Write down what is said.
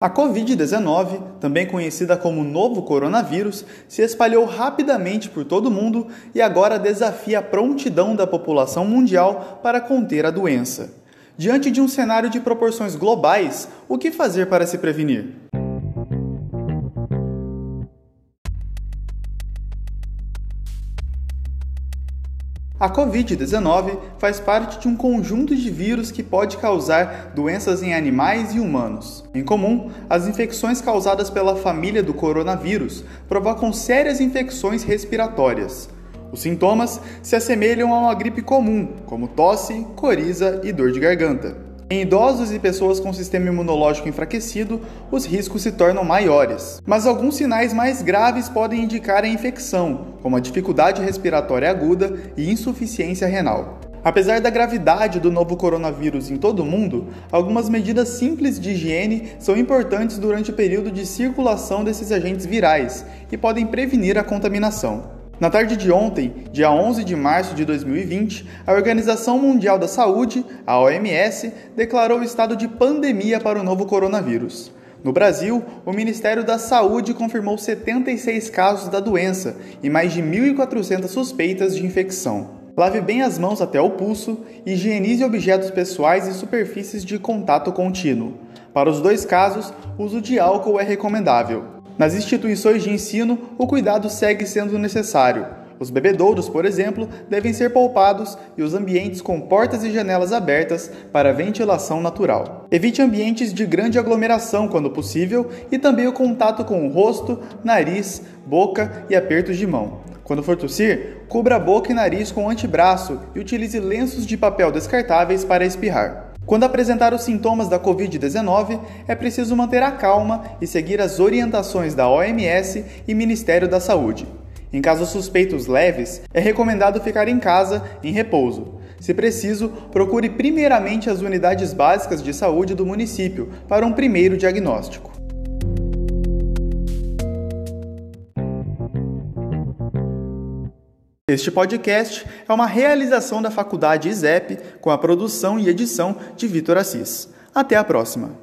A Covid-19, também conhecida como novo coronavírus, se espalhou rapidamente por todo o mundo e agora desafia a prontidão da população mundial para conter a doença. Diante de um cenário de proporções globais, o que fazer para se prevenir? A Covid-19 faz parte de um conjunto de vírus que pode causar doenças em animais e humanos. Em comum, as infecções causadas pela família do coronavírus provocam sérias infecções respiratórias. Os sintomas se assemelham a uma gripe comum, como tosse, coriza e dor de garganta. Em idosos e pessoas com sistema imunológico enfraquecido, os riscos se tornam maiores. Mas alguns sinais mais graves podem indicar a infecção, como a dificuldade respiratória aguda e insuficiência renal. Apesar da gravidade do novo coronavírus em todo o mundo, algumas medidas simples de higiene são importantes durante o período de circulação desses agentes virais e podem prevenir a contaminação. Na tarde de ontem, dia 11 de março de 2020, a Organização Mundial da Saúde, a OMS, declarou estado de pandemia para o novo coronavírus. No Brasil, o Ministério da Saúde confirmou 76 casos da doença e mais de 1.400 suspeitas de infecção. Lave bem as mãos até o pulso e higienize objetos pessoais e superfícies de contato contínuo. Para os dois casos, uso de álcool é recomendável. Nas instituições de ensino, o cuidado segue sendo necessário. Os bebedouros, por exemplo, devem ser poupados e os ambientes com portas e janelas abertas para ventilação natural. Evite ambientes de grande aglomeração quando possível e também o contato com o rosto, nariz, boca e apertos de mão. Quando for tossir, cubra boca e nariz com antebraço e utilize lenços de papel descartáveis para espirrar. Quando apresentar os sintomas da Covid-19, é preciso manter a calma e seguir as orientações da OMS e Ministério da Saúde. Em casos suspeitos leves, é recomendado ficar em casa, em repouso. Se preciso, procure primeiramente as unidades básicas de saúde do município para um primeiro diagnóstico. Este podcast é uma realização da Faculdade ISEP com a produção e edição de Vitor Assis. Até a próxima!